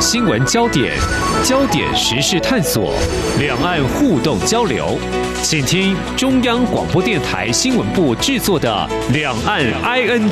新闻焦点，焦点时事探索，两岸互动交流，请听中央广播电台新闻部制作的《两岸 ING》。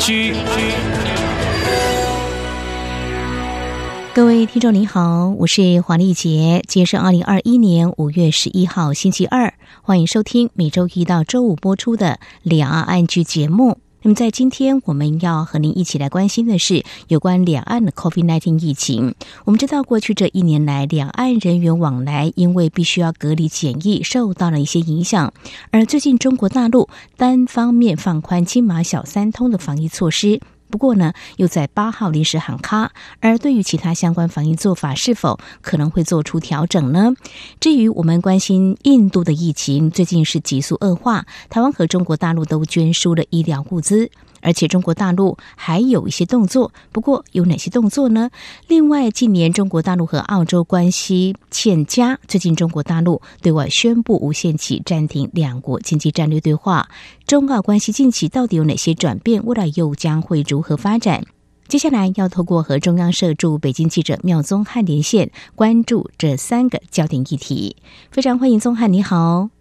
各位听众您好，我是黄丽杰，今天是二零二一年五月十一号星期二，欢迎收听每周一到周五播出的《两岸 ING》节目。那么，在今天我们要和您一起来关心的是有关两岸的 COVID-19 疫情。我们知道，过去这一年来，两岸人员往来因为必须要隔离检疫，受到了一些影响。而最近，中国大陆单方面放宽金马小三通的防疫措施。不过呢，又在八号临时喊卡，而对于其他相关防疫做法，是否可能会做出调整呢？至于我们关心印度的疫情，最近是急速恶化，台湾和中国大陆都捐输了医疗物资。而且中国大陆还有一些动作，不过有哪些动作呢？另外，近年中国大陆和澳洲关系欠佳，最近中国大陆对外宣布无限期暂停两国经济战略对话。中澳关系近期到底有哪些转变？未来又将会如何发展？接下来要透过和中央社驻北京记者妙宗汉连线，关注这三个焦点议题。非常欢迎宗汉，你好。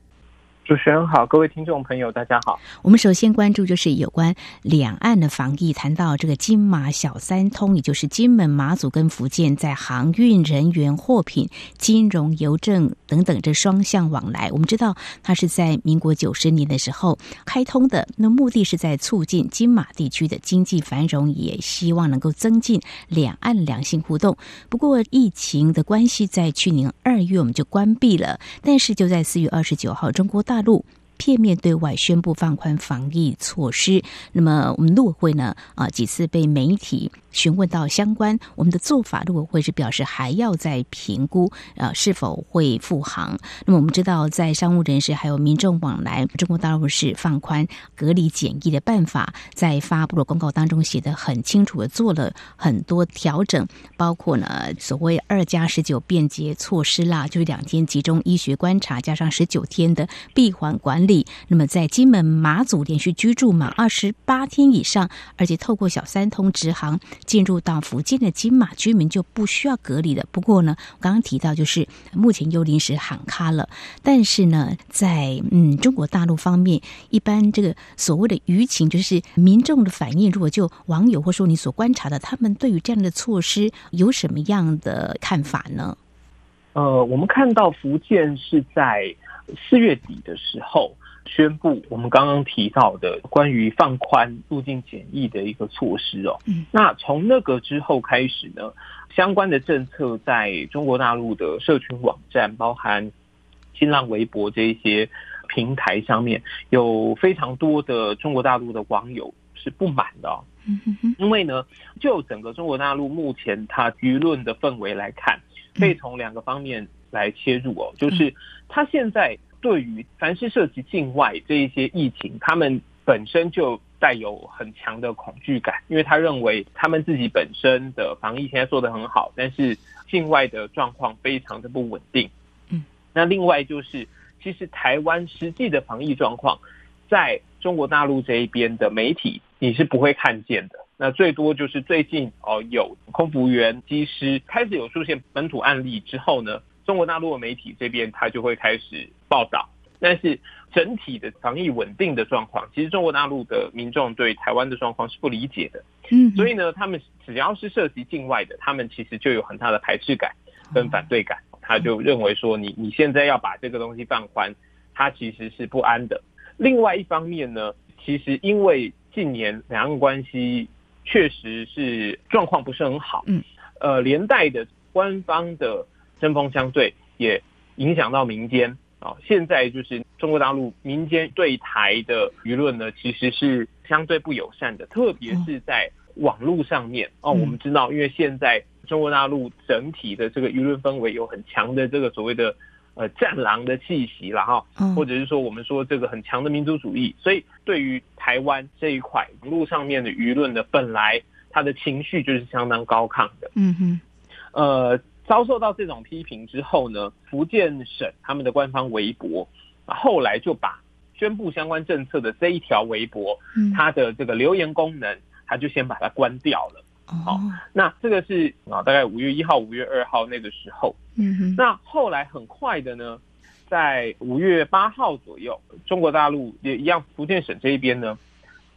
主持人好，各位听众朋友，大家好。我们首先关注就是有关两岸的防疫，谈到这个金马小三通，也就是金门、马祖跟福建在航运人员、货品、金融、邮政等等这双向往来。我们知道，它是在民国九十年的时候开通的，那目的是在促进金马地区的经济繁荣，也希望能够增进两岸良性互动。不过，疫情的关系，在去年二月我们就关闭了，但是就在四月二十九号，中国大陆片面对外宣布放宽防疫措施，那么我们陆委会呢啊几次被媒体询问到相关我们的做法，陆委会是表示还要再评估，呃，是否会复航。那么我们知道，在商务人士还有民众往来，中国大陆是放宽隔离检疫的办法，在发布的公告当中写得很清楚的做了很多调整，包括呢所谓二加十九便捷措施啦，就是两天集中医学观察加上十九天的闭环管理。那么在金门、马祖连续居住满二十八天以上，而且透过小三通直航。进入到福建的金马居民就不需要隔离的。不过呢，我刚刚提到就是目前又临时喊卡了。但是呢，在嗯中国大陆方面，一般这个所谓的舆情，就是民众的反应，如果就网友或说你所观察的，他们对于这样的措施有什么样的看法呢？呃，我们看到福建是在四月底的时候。宣布我们刚刚提到的关于放宽入境检疫的一个措施哦，那从那个之后开始呢，相关的政策在中国大陆的社群网站，包含新浪微博这一些平台上面，有非常多的中国大陆的网友是不满的哦，因为呢，就整个中国大陆目前它舆论的氛围来看，可以从两个方面来切入哦，就是他现在。对于凡是涉及境外这一些疫情，他们本身就带有很强的恐惧感，因为他认为他们自己本身的防疫现在做得很好，但是境外的状况非常的不稳定。嗯，那另外就是，其实台湾实际的防疫状况，在中国大陆这一边的媒体你是不会看见的。那最多就是最近哦，有空服员、机师开始有出现本土案例之后呢。中国大陆的媒体这边，它就会开始报道，但是整体的防疫稳定的状况，其实中国大陆的民众对台湾的状况是不理解的。嗯，所以呢，他们只要是涉及境外的，他们其实就有很大的排斥感跟反对感，他就认为说，你你现在要把这个东西放宽，他其实是不安的。另外一方面呢，其实因为近年两岸关系确实是状况不是很好，嗯，呃，连带的官方的。针锋相对，也影响到民间啊。现在就是中国大陆民间对台的舆论呢，其实是相对不友善的，特别是在网络上面哦。我们知道，因为现在中国大陆整体的这个舆论氛围有很强的这个所谓的呃战狼的气息了哈，或者是说我们说这个很强的民族主义，所以对于台湾这一块网络上面的舆论呢，本来他的情绪就是相当高亢的。嗯哼，呃。遭受到这种批评之后呢，福建省他们的官方微博，后来就把宣布相关政策的这一条微博，它的这个留言功能，它就先把它关掉了。好、哦，那这个是啊，大概五月一号、五月二号那个时候。嗯哼。那后来很快的呢，在五月八号左右，中国大陆也一样，福建省这一边呢，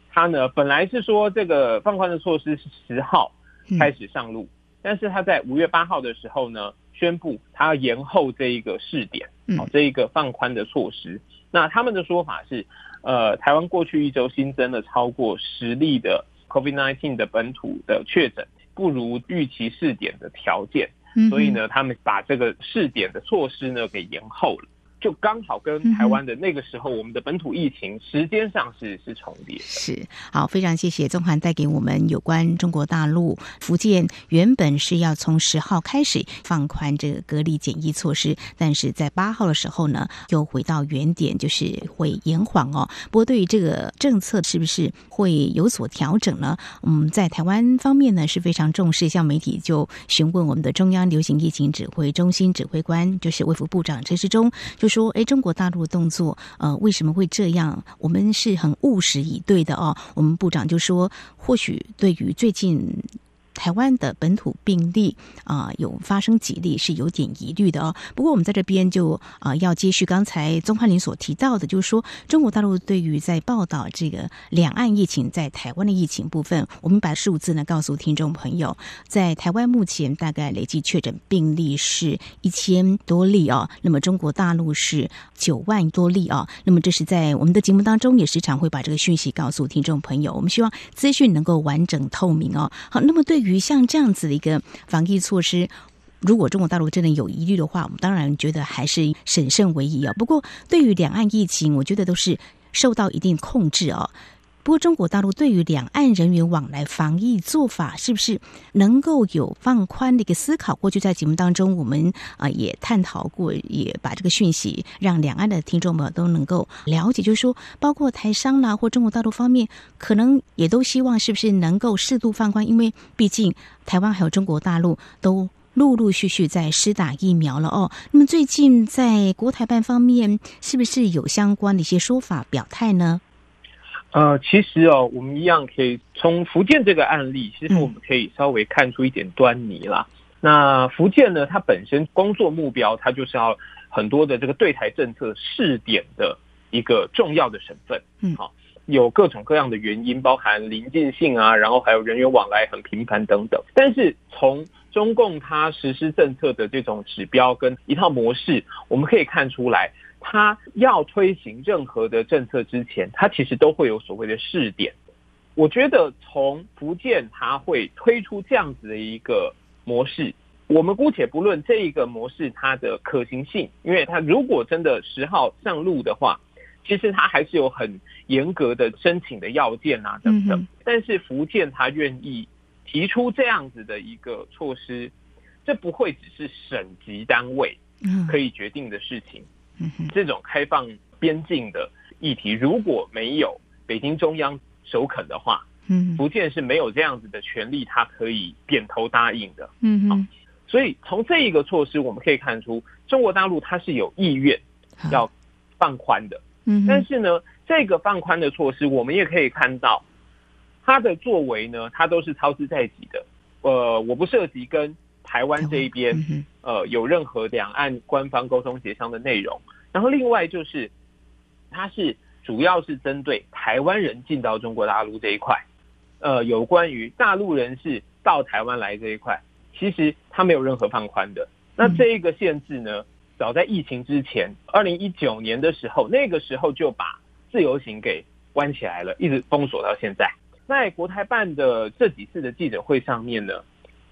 它呢本来是说这个放宽的措施是十号开始上路，嗯、但是他在五月八号的时候呢，宣布他要延后这一个试点，好、哦，这一个放宽的措施。嗯、那他们的说法是，呃，台湾过去一周新增了超过十例的。COVID-19 的本土的确诊不如预期试点的条件，所以呢，他们把这个试点的措施呢给延后了。就刚好跟台湾的那个时候，我们的本土疫情时间上是是重叠。是，好，非常谢谢宗涵带给我们有关中国大陆福建原本是要从十号开始放宽这个隔离检疫措施，但是在八号的时候呢，又回到原点，就是会延缓哦。不过对于这个政策是不是会有所调整呢？嗯，在台湾方面呢是非常重视，像媒体就询问我们的中央流行疫情指挥中心指挥官，就是卫福部长陈时中就。说，哎，中国大陆的动作，呃，为什么会这样？我们是很务实以对的哦。我们部长就说，或许对于最近。台湾的本土病例啊、有发生几例是有点疑虑的哦。不过我们在这边就啊、要接续刚才宗翰林所提到的，就是说中国大陆对于在报道这个两岸疫情在台湾的疫情部分，我们把数字呢告诉听众朋友，在台湾目前大概累计确诊病例是一千多例哦。那么中国大陆是九万多例哦。那么这是在我们的节目当中也时常会把这个讯息告诉听众朋友。我们希望资讯能够完整透明哦。好，那么对于像这样子的一个防疫措施，如果中国大陆真的有疑虑的话，我们当然觉得还是审慎为宜啊。不过，对于两岸疫情，我觉得都是受到一定控制啊。不过，中国大陆对于两岸人员往来防疫做法，是不是能够有放宽的一个思考？过去在节目当中，我们啊也探讨过，也把这个讯息让两岸的听众们都能够了解，就是说，包括台商啦或中国大陆方面，可能也都希望是不是能够适度放宽，因为毕竟台湾还有中国大陆都陆陆续续在施打疫苗了哦。那么最近在国台办方面，是不是有相关的一些说法表态呢？呃，其实哦，我们一样可以从福建这个案例，其实我们可以稍微看出一点端倪啦。嗯、那福建呢，它本身工作目标，它就是要很多的这个对台政策试点的一个重要的省份。嗯，好，有各种各样的原因，包含邻近性啊，然后还有人员往来很频繁等等。但是从中共它实施政策的这种指标跟一套模式，我们可以看出来。他要推行任何的政策之前，他其实都会有所谓的试点。我觉得从福建他会推出这样子的一个模式，我们姑且不论这一个模式它的可行性，因为它如果真的十号上路的话，其实它还是有很严格的申请的要件啊等等。但是福建他愿意提出这样子的一个措施，这不会只是省级单位可以决定的事情。这种开放边境的议题，如果没有北京中央首肯的话，嗯，福建是没有这样子的权利，他可以点头答应的，嗯好，所以从这一个措施，我们可以看出，中国大陆它是有意愿要放宽的，嗯，但是呢，这个放宽的措施，我们也可以看到，它的作为呢，它都是操之在己的，呃，我不涉及跟。台湾这一边，呃，有任何两岸官方沟通协商的内容。然后另外就是，它是主要是针对台湾人进到中国大陆这一块，呃，有关于大陆人士到台湾来这一块，其实它没有任何放宽的。那这一个限制呢，早在疫情之前，二零一九年的时候，那个时候就把自由行给关起来了，一直封锁到现在。在国台办的这几次的记者会上面呢。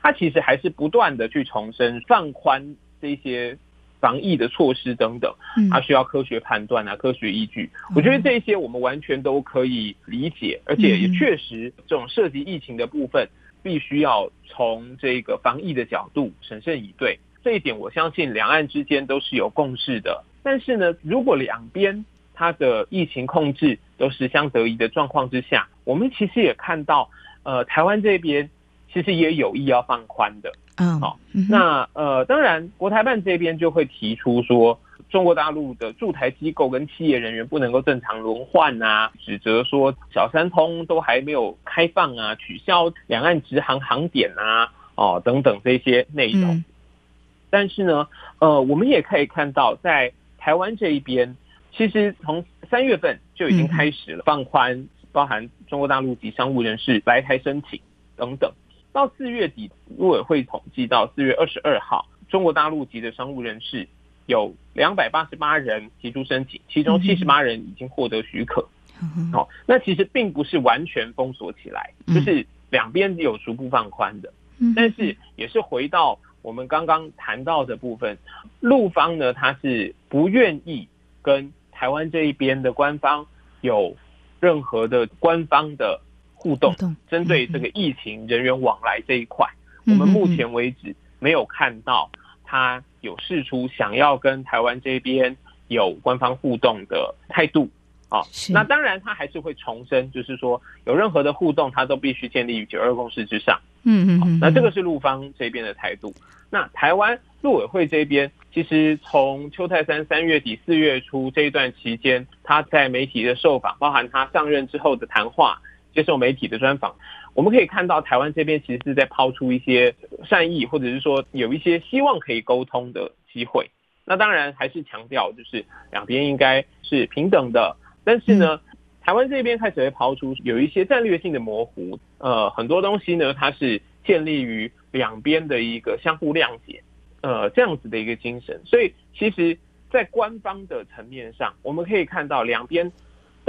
他其实还是不断的去重申放宽这些防疫的措施等等，它需要科学判断啊，科学依据。我觉得这些我们完全都可以理解，而且也确实这种涉及疫情的部分，必须要从这个防疫的角度审慎以对。这一点我相信两岸之间都是有共识的。但是呢，如果两边它的疫情控制都是相得益的状况之下，我们其实也看到，呃，台湾这边。其实也有意要放宽的，嗯，好，那呃，当然，国台办这边就会提出说，中国大陆的驻台机构跟企业人员不能够正常轮换啊，指责说小三通都还没有开放啊，取消两岸直航航点啊，哦等等这些内容。嗯、但是呢，呃，我们也可以看到，在台湾这一边，其实从三月份就已经开始了放宽，包含中国大陆籍商务人士来台申请等等。到四月底，陆委会统计到四月二十二号，中国大陆籍的商务人士有两百八十八人提出申请，其中七十八人已经获得许可。哦，那其实并不是完全封锁起来，就是两边有逐步放宽的。但是也是回到我们刚刚谈到的部分，陆方呢，他是不愿意跟台湾这一边的官方有任何的官方的。互动，针对这个疫情人员往来这一块，我们目前为止没有看到他有试出想要跟台湾这边有官方互动的态度啊。那当然，他还是会重申，就是说有任何的互动，他都必须建立于九二共识之上。嗯嗯，那这个是陆方这边的态度。那台湾陆委会这边，其实从邱泰山三月底四月初这一段期间，他在媒体的受访，包含他上任之后的谈话。接受媒体的专访，我们可以看到台湾这边其实是在抛出一些善意，或者是说有一些希望可以沟通的机会。那当然还是强调，就是两边应该是平等的。但是呢，台湾这边开始会抛出有一些战略性的模糊，呃，很多东西呢，它是建立于两边的一个相互谅解，呃，这样子的一个精神。所以，其实，在官方的层面上，我们可以看到两边。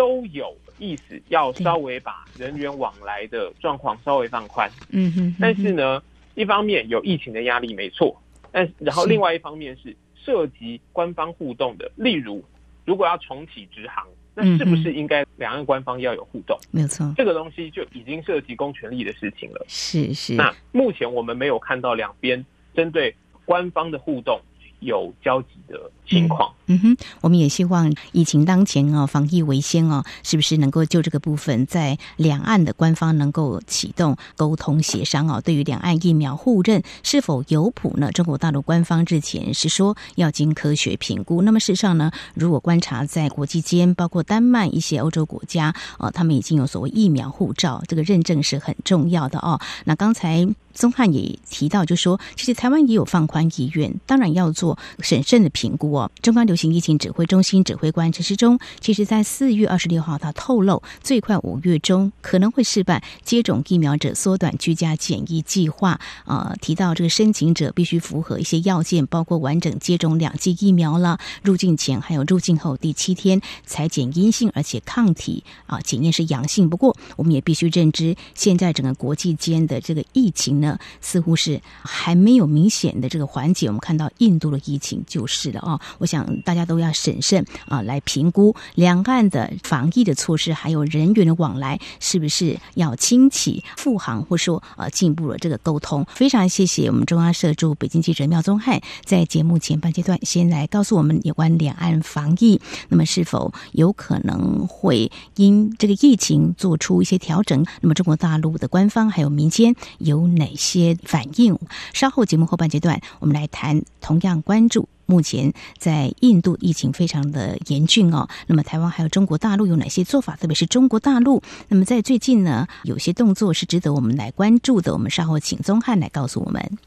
都有意思，要稍微把人员往来的状况稍微放宽。嗯哼。但是呢，一方面有疫情的压力，没错。但然后另外一方面是涉及官方互动的，例如如果要重启直航，那是不是应该两岸官方要有互动？没错，这个东西就已经涉及公权力的事情了。是是。那目前我们没有看到两边针对官方的互动。有交集的情况，嗯哼，我们也希望疫情当前哦，防疫为先哦，是不是能够就这个部分，在两岸的官方能够启动沟通协商哦？对于两岸疫苗互认是否有谱呢？中国大陆官方之前是说要经科学评估。那么事实上呢，如果观察在国际间，包括丹麦一些欧洲国家哦，他们已经有所谓疫苗护照，这个认证是很重要的哦。那刚才。宗翰也提到，就说其实台湾也有放宽意愿，当然要做审慎的评估哦。中央流行疫情指挥中心指挥官陈时中，其实在四月二十六号，他透露，最快五月中可能会试办接种疫苗者缩短居家检疫计划。呃，提到这个申请者必须符合一些要件，包括完整接种两剂疫苗了，入境前还有入境后第七天才检阴性，而且抗体啊检验是阳性。不过，我们也必须认知，现在整个国际间的这个疫情呢。似乎是还没有明显的这个缓解，我们看到印度的疫情就是了啊。我想大家都要审慎啊，来评估两岸的防疫的措施，还有人员的往来是不是要轻启复航，或说呃进一步的这个沟通。非常谢谢我们中央社驻北京记者廖宗翰在节目前半阶段先来告诉我们有关两岸防疫，那么是否有可能会因这个疫情做出一些调整？那么中国大陆的官方还有民间有哪些反应？稍后节目后半阶段，我们来谈同样关注目前在印度疫情非常的严峻哦。那么台湾还有中国大陆有哪些做法？特别是中国大陆，那么在最近呢，有些动作是值得我们来关注的。我们稍后请宗翰来告诉我们。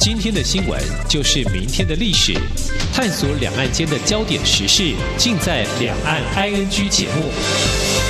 今天的新闻就是明天的历史，探索两岸间的焦点时事，尽在《两岸 ING》节目。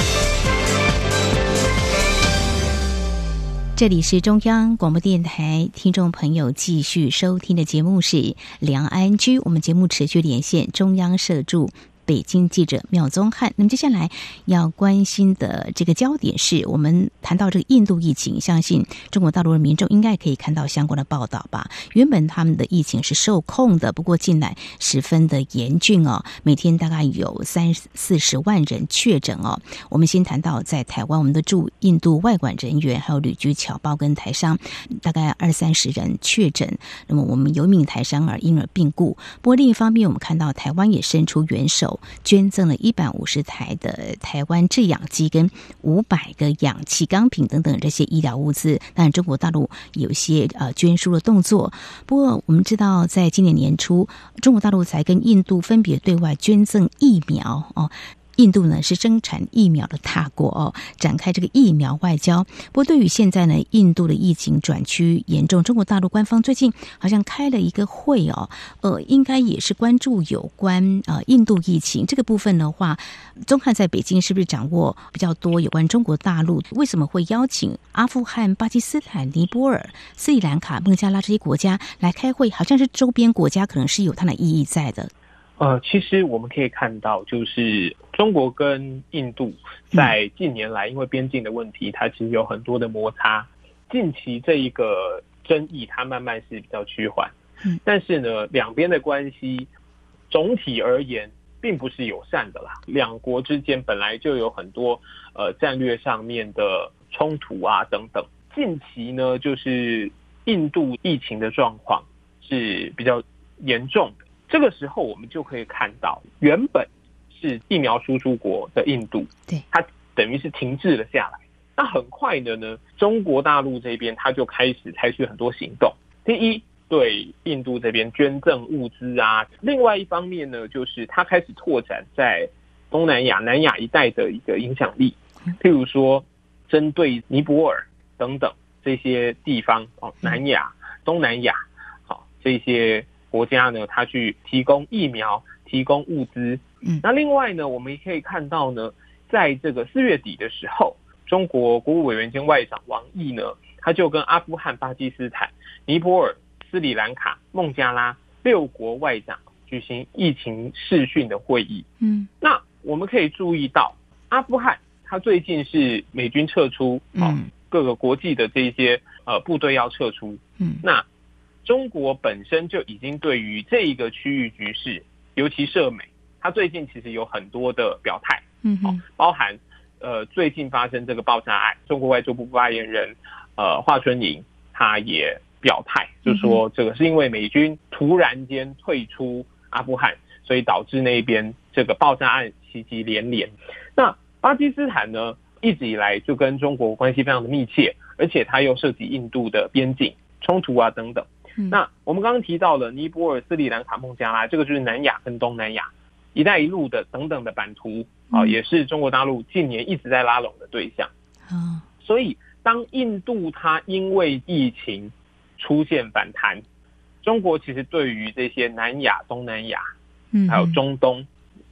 这里是中央广播电台，听众朋友继续收听的节目是《梁安居》，我们节目持续连线中央社驻。北京记者廖宗翰，那么接下来要关心的这个焦点是我们谈到这个印度疫情，相信中国大陆的民众应该可以看到相关的报道吧？原本他们的疫情是受控的，不过近来十分的严峻哦，每天大概有三四十万人确诊哦。我们先谈到在台湾，我们的驻印度外馆人员还有旅居侨胞跟台商，大概二三十人确诊。那么我们有一名台商而因而病故。不过另一方面，我们看到台湾也伸出援手。捐赠了一百五十台的台湾制氧机跟五百个氧气钢瓶等等这些医疗物资。但，中国大陆有些呃捐输的动作。不过，我们知道，在今年年初，中国大陆才跟印度分别对外捐赠疫苗哦。印度呢是生产疫苗的大国哦，展开这个疫苗外交。不过对于现在呢，印度的疫情转趋严重，中国大陆官方最近好像开了一个会哦，呃，应该也是关注有关呃印度疫情这个部分的话，宗翰在北京是不是掌握比较多有关中国大陆为什么会邀请阿富汗、巴基斯坦、尼泊尔、斯里兰卡、孟加拉这些国家来开会？好像是周边国家可能是有它的意义在的。呃，其实我们可以看到，就是中国跟印度在近年来因为边境的问题，它其实有很多的摩擦。近期这一个争议，它慢慢是比较趋缓。但是呢，两边的关系总体而言并不是友善的啦。两国之间本来就有很多呃战略上面的冲突啊等等。近期呢，就是印度疫情的状况是比较严重的。这个时候，我们就可以看到，原本是疫苗输出国的印度，对，它等于是停滞了下来。那很快的呢，中国大陆这边它就开始采取很多行动。第一，对印度这边捐赠物资啊；另外一方面呢，就是它开始拓展在东南亚、南亚一带的一个影响力。譬如说，针对尼泊尔等等这些地方哦，南亚、东南亚，好这些。国家呢，他去提供疫苗、提供物资。嗯，那另外呢，我们也可以看到呢，在这个四月底的时候，中国国务委员兼外长王毅呢，他就跟阿富汗、巴基斯坦、尼泊尔、斯里兰卡、孟加拉六国外长举行疫情视讯的会议。嗯，那我们可以注意到，阿富汗他最近是美军撤出，嗯，各个国际的这些呃部队要撤出。嗯，那。中国本身就已经对于这一个区域局势，尤其涉美，它最近其实有很多的表态，嗯，包含呃最近发生这个爆炸案，中国外交部发言人呃华春莹他也表态，就说这个是因为美军突然间退出阿富汗，所以导致那边这个爆炸案袭击连连。那巴基斯坦呢，一直以来就跟中国关系非常的密切，而且它又涉及印度的边境冲突啊等等。那我们刚刚提到了尼泊尔、斯里兰卡、孟加拉，这个就是南亚跟东南亚“一带一路”的等等的版图啊，也是中国大陆近年一直在拉拢的对象。啊，所以当印度它因为疫情出现反弹，中国其实对于这些南亚、东南亚，嗯，还有中东，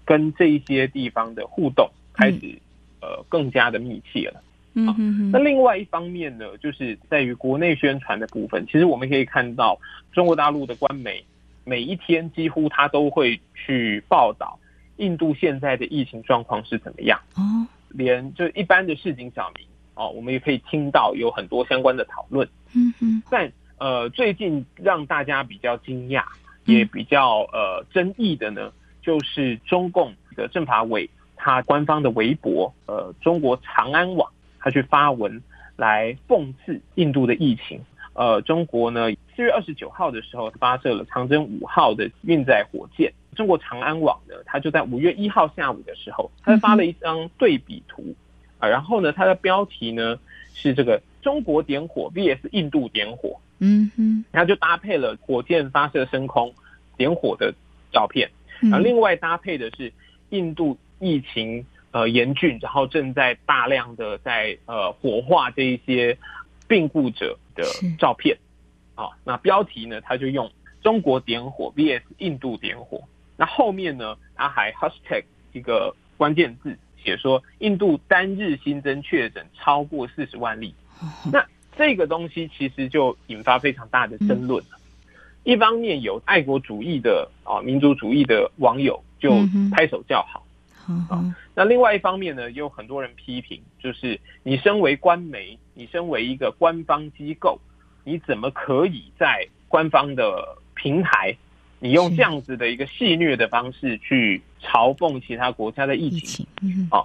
跟这些地方的互动开始呃更加的密切了。嗯、啊，那另外一方面呢，就是在于国内宣传的部分。其实我们可以看到，中国大陆的官媒每一天几乎他都会去报道印度现在的疫情状况是怎么样。哦，连就一般的市井小民哦，我们也可以听到有很多相关的讨论。嗯嗯，但呃，最近让大家比较惊讶，也比较呃争议的呢，就是中共的政法委他官方的微博，呃，中国长安网。他去发文来讽刺印度的疫情。呃，中国呢，四月二十九号的时候发射了长征五号的运载火箭。中国长安网呢，他就在五月一号下午的时候，他发了一张对比图啊。然后呢，它的标题呢是这个“中国点火 VS 印度点火”。嗯哼，然后就搭配了火箭发射升空点火的照片。然后另外搭配的是印度疫情。呃，严峻，然后正在大量的在呃火化这一些病故者的照片，啊、哦，那标题呢，他就用中国点火 VS 印度点火，那后面呢，他还 hashtag 一个关键字，写说印度单日新增确诊超过四十万例，那这个东西其实就引发非常大的争论了。一方面有爱国主义的啊、哦、民族主义的网友就拍手叫好。啊，那另外一方面呢，也有很多人批评，就是你身为官媒，你身为一个官方机构，你怎么可以在官方的平台，你用这样子的一个戏谑的方式去嘲讽其他国家的疫情？啊，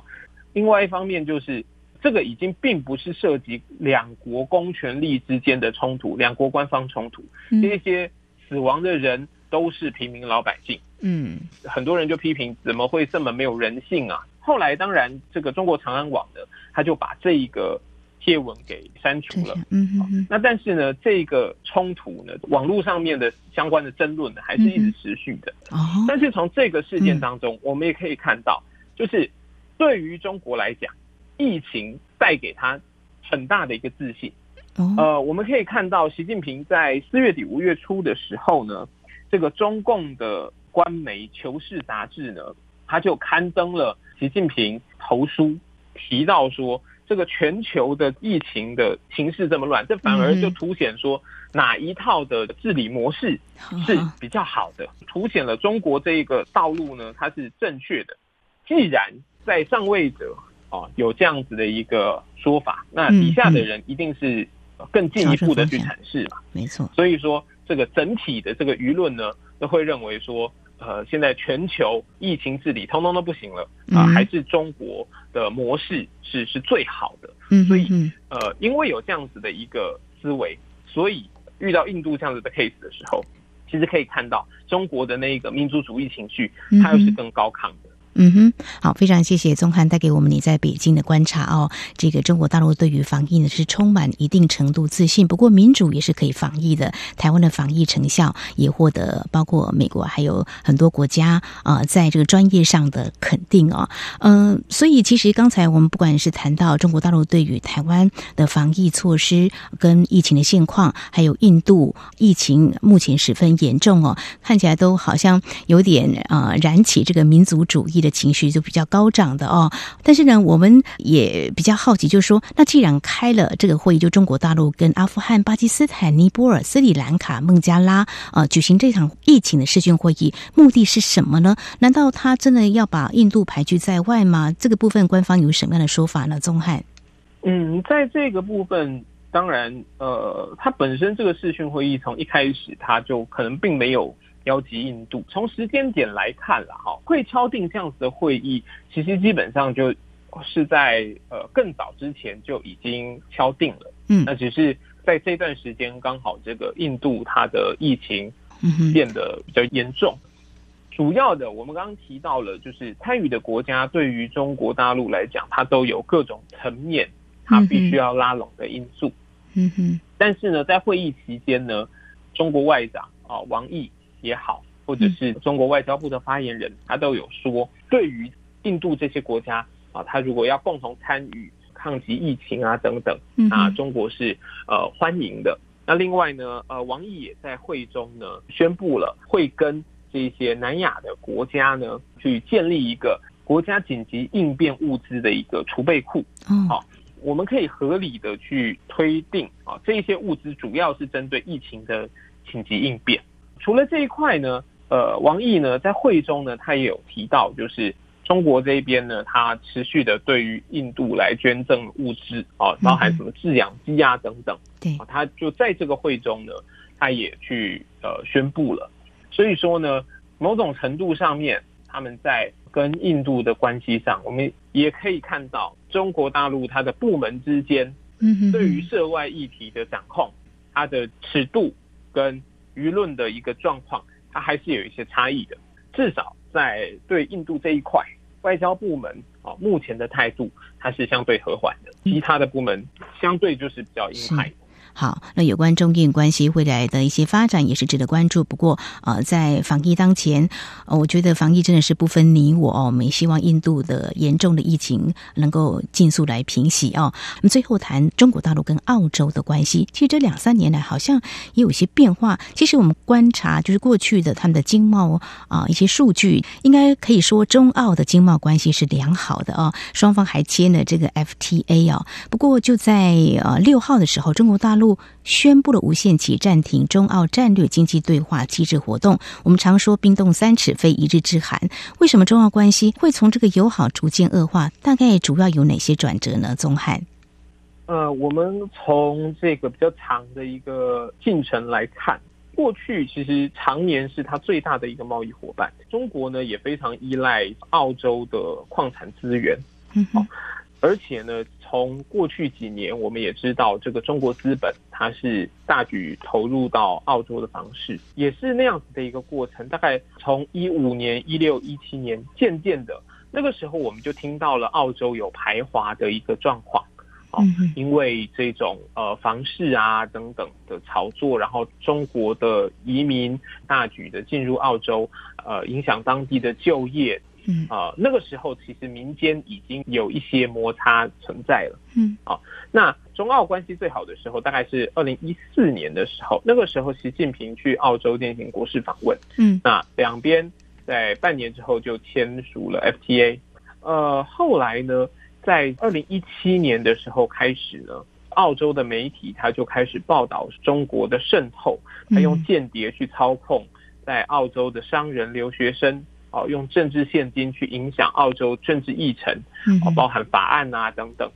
另外一方面就是这个已经并不是涉及两国公权力之间的冲突，两国官方冲突，这些死亡的人都是平民老百姓。嗯，很多人就批评怎么会这么没有人性啊？后来当然这个中国长安网呢，他就把这一个贴文给删除了。嗯嗯嗯。那但是呢，这个冲突呢，网络上面的相关的争论呢，还是一直持续的。哦。但是从这个事件当中，我们也可以看到，就是对于中国来讲，疫情带给他很大的一个自信。呃，我们可以看到，习近平在四月底五月初的时候呢，这个中共的官媒《求是》杂志呢，他就刊登了习近平投书，提到说，这个全球的疫情的形势这么乱，这反而就凸显说哪一套的治理模式是比较好的，凸显了中国这一个道路呢，它是正确的。既然在上位者啊有这样子的一个说法，那底下的人一定是。更进一步的去阐释嘛，没错。所以说，这个整体的这个舆论呢，都会认为说，呃，现在全球疫情治理通通都不行了啊，呃，还是中国的模式是是最好的。嗯，所以呃，因为有这样子的一个思维，所以遇到印度这样子的 case 的时候，其实可以看到中国的那个民族主义情绪，它又是更高亢的。嗯哼，好，非常谢谢宗翰带给我们你在北京的观察哦。这个中国大陆对于防疫呢是充满一定程度自信，不过民主也是可以防疫的。台湾的防疫成效也获得包括美国还有很多国家啊、在这个专业上的肯定哦。嗯、所以其实刚才我们不管是谈到中国大陆对于台湾的防疫措施跟疫情的现况，还有印度疫情目前十分严重哦，看起来都好像有点啊、呃、燃起这个民族主义的情绪就比较高涨的哦，但是呢，我们也比较好奇，就是说，那既然开了这个会议，就中国大陆跟阿富汗、巴基斯坦、尼泊尔、斯里兰卡、孟加拉啊、呃、举行这场疫情的视讯会议，目的是什么呢？难道他真的要把印度排拒在外吗？这个部分官方有什么样的说法呢？宗翰，嗯，在这个部分，当然，呃，他本身这个视讯会议从一开始他就可能并没有。邀集印度，从时间点来看了哈，会敲定这样子的会议，其实基本上就是在呃更早之前就已经敲定了，嗯，那只是在这段时间刚好这个印度它的疫情变得比较严重，主要的我们刚刚提到了，就是参与的国家对于中国大陆来讲，它都有各种层面，它必须要拉拢的因素，嗯哼，但是呢，在会议期间呢，中国外长啊王毅。也好，或者是中国外交部的发言人，他都有说，对于印度这些国家啊，他如果要共同参与抗击疫情啊等等，那中国是呃欢迎的。那另外呢，呃，王毅也在会中呢宣布了，会跟这些南亚的国家呢去建立一个国家紧急应变物资的一个储备库。好，我们可以合理的去推定啊，这些物资主要是针对疫情的紧急应变。除了这一块呢，呃，王毅呢在会中呢，他也有提到，就是中国这边呢，他持续的对于印度来捐赠物资啊，包含什么制氧机啊等等，对，他就在这个会中呢，他也去呃宣布了。所以说呢，某种程度上面，他们在跟印度的关系上，我们也可以看到中国大陆它的部门之间，嗯，对于涉外议题的掌控，它的尺度跟。舆论的一个状况，它还是有一些差异的。至少在对印度这一块，外交部门啊，目前的态度它是相对和缓的，其他的部门相对就是比较鹰派。好，那有关中印关系未来的一些发展也是值得关注。不过，呃，在防疫当前，呃，我觉得防疫真的是不分你我哦。我们也希望印度的严重的疫情能够尽速来平息哦。那么最后谈中国大陆跟澳洲的关系，其实这两三年来好像也有一些变化。其实我们观察就是过去的他们的经贸啊、一些数据，应该可以说中澳的经贸关系是良好的哦。双方还签了这个 FTA 哦。不过就在呃六号的时候，中国大陆。宣布了无限期暂停中澳战略经济对话机制活动。我们常说冰冻三尺非一日之寒，为什么中澳关系会从这个友好逐渐恶化？大概主要有哪些转折呢？宗汉，呃，我们从这个比较长的一个进程来看，过去其实常年是它最大的一个贸易伙伴。中国呢也非常依赖澳洲的矿产资源。嗯，好。而且呢，从过去几年，我们也知道这个中国资本它是大举投入到澳洲的房市，也是那样子的一个过程。大概从一五年、一六、一七年，渐渐的那个时候，我们就听到了澳洲有排华的一个状况。嗯，因为这种呃房市啊等等的炒作，然后中国的移民大举的进入澳洲，呃，影响当地的就业。嗯，啊，那个时候其实民间已经有一些摩擦存在了。嗯，啊，那中澳关系最好的时候大概是二零一四年的时候，那个时候习近平去澳洲进行国事访问。嗯，那两边在半年之后就签署了 FTA。呃，后来呢？在二零一七年的时候开始呢，澳洲的媒体他就开始报道中国的渗透，他用间谍去操控在澳洲的商人、留学生，哦，用政治现金去影响澳洲政治议程，哦，包含法案啊等等，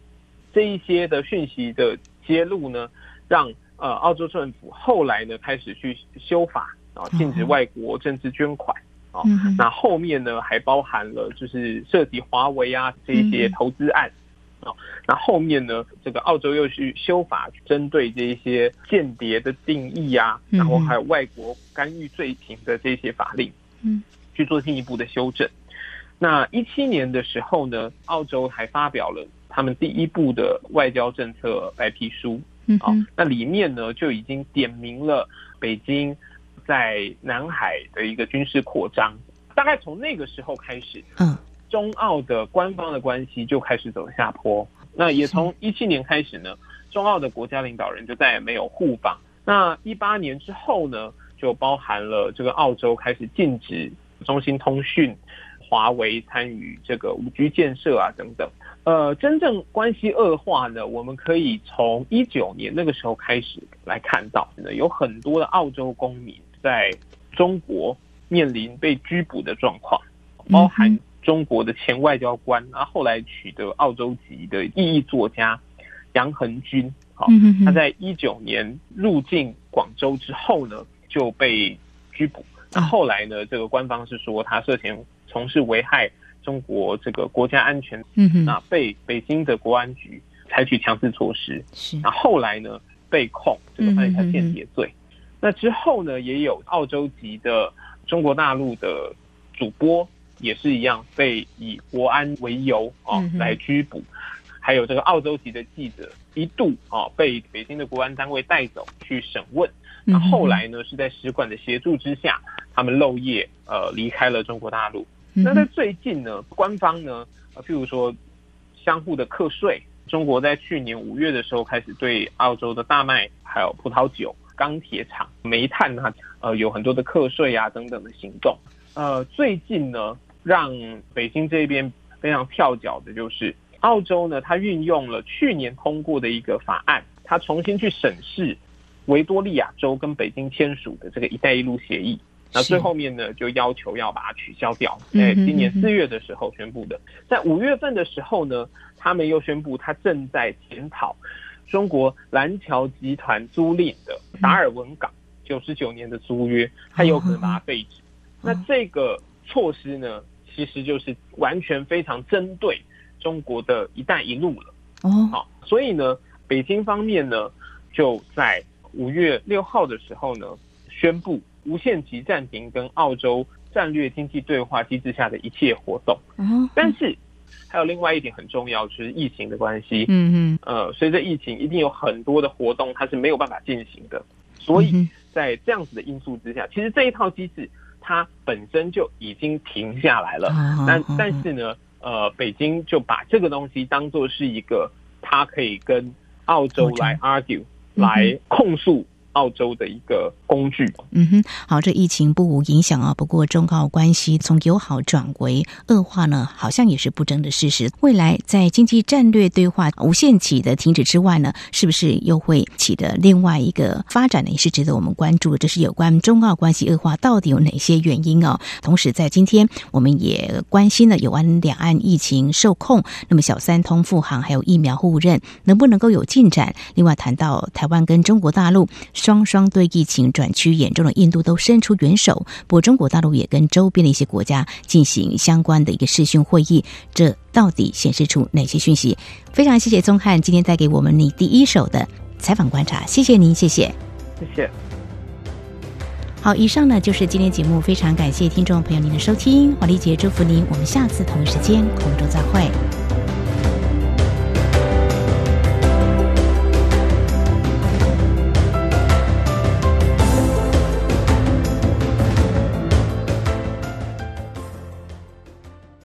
这一些的讯息的揭露呢，让呃澳洲政府后来呢开始去修法啊，禁止外国政治捐款。哦，那后面呢还包含了就是涉及华为啊这一些投资案，哦，那后面呢这个澳洲又去修法，针对这一些间谍的定义啊，然后还有外国干预罪行的这些法令，嗯，去做进一步的修正。那一七年的时候呢，澳洲还发表了他们第一部的外交政策白皮书，嗯，那里面呢就已经点明了北京。在南海的一个军事扩张，大概从那个时候开始，嗯，中澳的官方的关系就开始走下坡。那也从一七年开始呢，中澳的国家领导人就再也没有互访。那一八年之后呢，就包含了这个澳洲开始禁止中兴通讯、华为参与这个五 G 建设啊等等。呃，真正关系恶化呢，我们可以从一九年那个时候开始来看到，有很多的澳洲公民。在中国面临被拘捕的状况，包含中国的前外交官，啊，后来取得澳洲籍的异议作家杨恒均，好，他在一九年入境广州之后呢，就被拘捕。那后来呢，这个官方是说他涉嫌从事危害中国这个国家安全，嗯那被北京的国安局采取强制措施。是，那后来呢，被控这个犯下间谍罪。那之后呢，也有澳洲籍的中国大陆的主播也是一样被以国安为由啊来拘捕，还有这个澳洲籍的记者一度啊被北京的国安单位带走去审问，那后来呢是在使馆的协助之下，他们漏夜呃离开了中国大陆。那在最近呢，官方呢，呃譬如说相互的课税，中国在去年五月的时候开始对澳洲的大麦还有葡萄酒。钢铁厂、煤炭啊，呃，有很多的课税啊等等的行动。呃，最近呢，让北京这边非常跳脚的就是澳洲呢，它运用了去年通过的一个法案，它重新去审视维多利亚州跟北京签署的这个“一带一路”协议。那最后面呢，就要求要把它取消掉。在今年四月的时候宣布的，在五月份的时候呢，他们又宣布他正在检讨。中国蓝桥集团租赁的达尔文港九十九年的租约，他有可能把它废止。那这个措施呢，其实就是完全非常针对中国的一带一路了。哦，好，所以呢，北京方面呢，就在五月六号的时候呢，宣布无限期暂停跟澳洲战略经济对话机制下的一切活动。但是。还有另外一点很重要，就是疫情的关系。嗯嗯，呃，随着疫情，一定有很多的活动它是没有办法进行的。所以在这样子的因素之下，其实这一套机制它本身就已经停下来了。但但是呢，呃，北京就把这个东西当做是一个，它可以跟澳洲来 argue，来控诉。澳洲的一个工具。嗯哼，好，这疫情不无影响啊。不过中澳关系从友好转为恶化呢，好像也是不争的事实。未来在经济战略对话无限期的停止之外呢，是不是又会起的另外一个发展呢？也是值得我们关注。这是有关中澳关系恶化到底有哪些原因哦？同时，在今天我们也关心了有关两岸疫情受控，那么小三通复航还有疫苗互认能不能够有进展？另外谈到台湾跟中国大陆。双双对疫情转趋严重的印度都伸出援手，不过中国大陆也跟周边的一些国家进行相关的一个视讯会议，这到底显示出哪些讯息？非常谢谢宗翰今天带给我们你第一手的采访观察，谢谢您，谢谢，谢谢。好，以上呢就是今天节目，非常感谢听众朋友您的收听，华丽姐祝福您，我们下次同一时间空中再会。